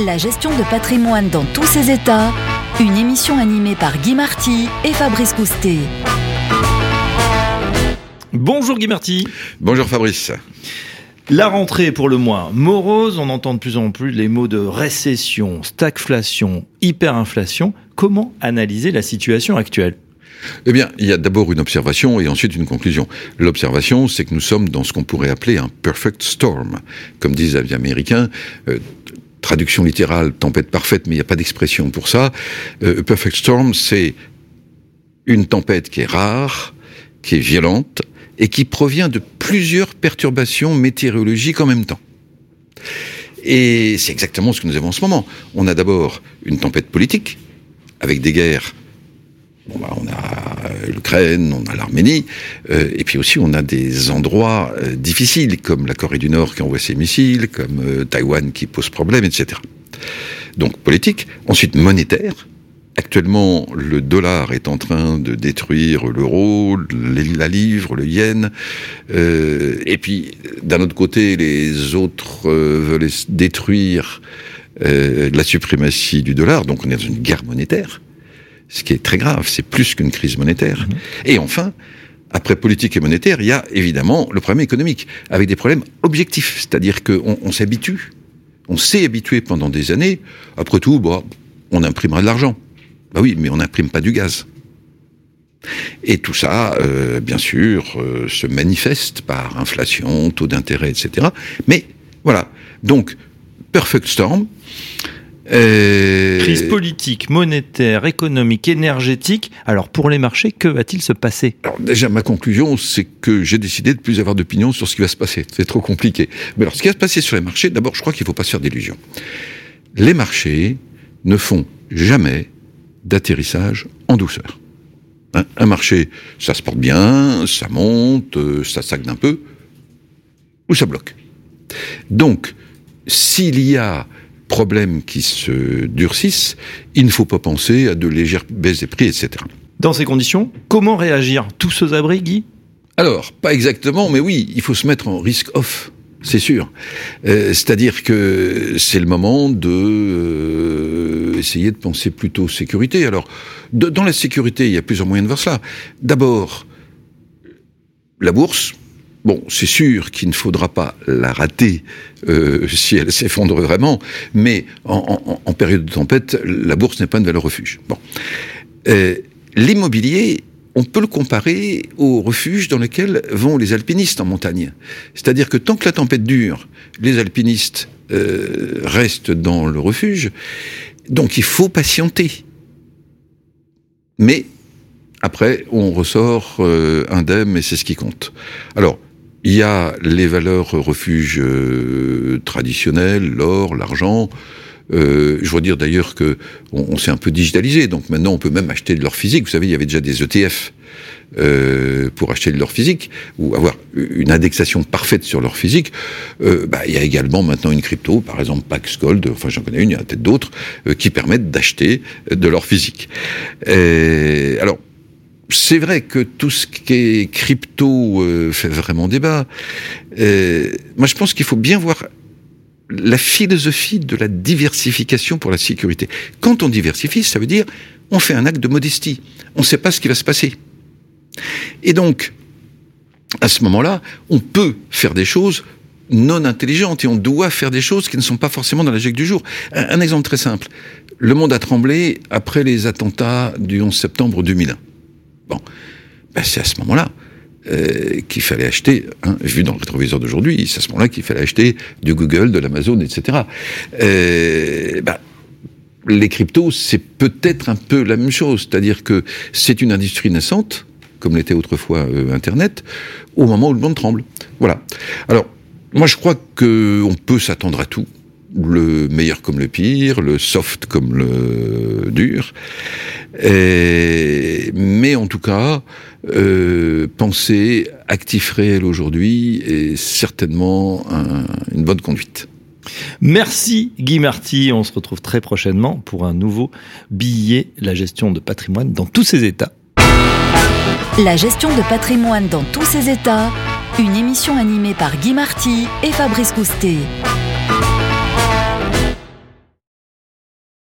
La gestion de patrimoine dans tous ses états, une émission animée par Guy Marty et Fabrice Coustet. Bonjour Guy Marty. Bonjour Fabrice. La rentrée pour le moins morose, on entend de plus en plus les mots de récession, stagflation, hyperinflation. Comment analyser la situation actuelle? Eh bien, il y a d'abord une observation et ensuite une conclusion. L'observation, c'est que nous sommes dans ce qu'on pourrait appeler un perfect storm. Comme disent les Américains, euh, traduction littérale, tempête parfaite, mais il n'y a pas d'expression pour ça. Euh, perfect storm, c'est une tempête qui est rare, qui est violente, et qui provient de plusieurs perturbations météorologiques en même temps. Et c'est exactement ce que nous avons en ce moment. On a d'abord une tempête politique, avec des guerres. Bah, on a l'Ukraine, on a l'Arménie, euh, et puis aussi on a des endroits euh, difficiles, comme la Corée du Nord qui envoie ses missiles, comme euh, Taïwan qui pose problème, etc. Donc politique. Ensuite monétaire, Actuellement, le dollar est en train de détruire l'euro, la livre, le yen. Euh, et puis, d'un autre côté, les autres euh, veulent détruire euh, la suprématie du dollar. Donc, on est dans une guerre monétaire, ce qui est très grave. C'est plus qu'une crise monétaire. Mhm. Et enfin, après politique et monétaire, il y a évidemment le problème économique, avec des problèmes objectifs. C'est-à-dire qu'on on, s'habitue, on s'est habitué pendant des années. Après tout, bon, on imprimera de l'argent. Bah oui, mais on n'imprime pas du gaz. Et tout ça, euh, bien sûr, euh, se manifeste par inflation, taux d'intérêt, etc. Mais voilà, donc, perfect storm. Euh... Crise politique, monétaire, économique, énergétique. Alors pour les marchés, que va-t-il se passer alors Déjà, ma conclusion, c'est que j'ai décidé de plus avoir d'opinion sur ce qui va se passer. C'est trop compliqué. Mais alors, ce qui va se passer sur les marchés, d'abord, je crois qu'il ne faut pas se faire d'illusions. Les marchés ne font jamais d'atterrissage en douceur. Hein, un marché, ça se porte bien, ça monte, euh, ça sagne un peu, ou ça bloque. Donc, s'il y a problèmes qui se durcissent, il ne faut pas penser à de légères baisses des prix, etc. Dans ces conditions, comment réagir? Tous aux abris, Guy? Alors, pas exactement, mais oui, il faut se mettre en risque off c'est sûr. Euh, c'est-à-dire que c'est le moment de euh, essayer de penser plutôt sécurité. Alors, dans la sécurité, il y a plusieurs moyens de voir cela. D'abord, la bourse. Bon, c'est sûr qu'il ne faudra pas la rater euh, si elle s'effondre vraiment, mais en, période de tempête, la bourse n'est pas une valeur refuge. Bon, l'immobilier on peut le comparer au refuge dans lequel vont les alpinistes en montagne. C'est-à-dire que tant que la tempête dure, les alpinistes euh, restent dans le refuge, donc il faut patienter. Mais après, on ressort euh, indemne et c'est ce qui compte. Alors, il y a les valeurs refuges euh, traditionnelles, l'or, l'argent, euh, je dois dire d'ailleurs que on, s'est un peu digitalisé, donc maintenant on peut même acheter de l'or physique. Vous savez, il y avait déjà des ETF euh, pour acheter de l'or physique ou avoir une indexation parfaite sur l'or physique. Euh, bah, il y a également maintenant une crypto, par exemple Pax Gold, enfin j'en connais une, il y en a peut-être d'autres, euh, qui permettent d'acheter de l'or physique. Alors, c'est vrai que tout ce qui est crypto euh, fait vraiment débat. moi, je pense qu'il faut bien voir la philosophie de la diversification pour la sécurité. Quand on diversifie, ça veut dire on fait un acte de modestie. On ne sait pas ce qui va se passer. Et donc, à ce moment-là, on peut faire des choses non intelligentes et on doit faire des choses qui ne sont pas forcément dans la du jour. Un, exemple très simple. Le monde a tremblé après les attentats du 11 septembre 2001. Ben c'est à ce moment-là euh, qu'il fallait acheter, hein, vu dans le rétroviseur d'aujourd'hui, c'est à ce moment-là qu'il fallait acheter du Google, de l'Amazon, etc. Euh, bah, les cryptos, c'est peut-être un peu la même chose, c'est-à-dire que c'est une industrie naissante, comme l'était autrefois euh, Internet, au moment où le monde tremble. Voilà. Alors, moi je crois qu'on peut s'attendre à tout le meilleur comme le pire, le soft comme le dur. mais en tout cas, euh, penser actif réel aujourd'hui est certainement une bonne conduite. Merci Guy Marty, on se retrouve très prochainement pour un nouveau billet, la gestion de patrimoine dans tous ses états. La gestion de patrimoine dans tous ses états, une émission animée par Guy Marty et Fabrice Coustet.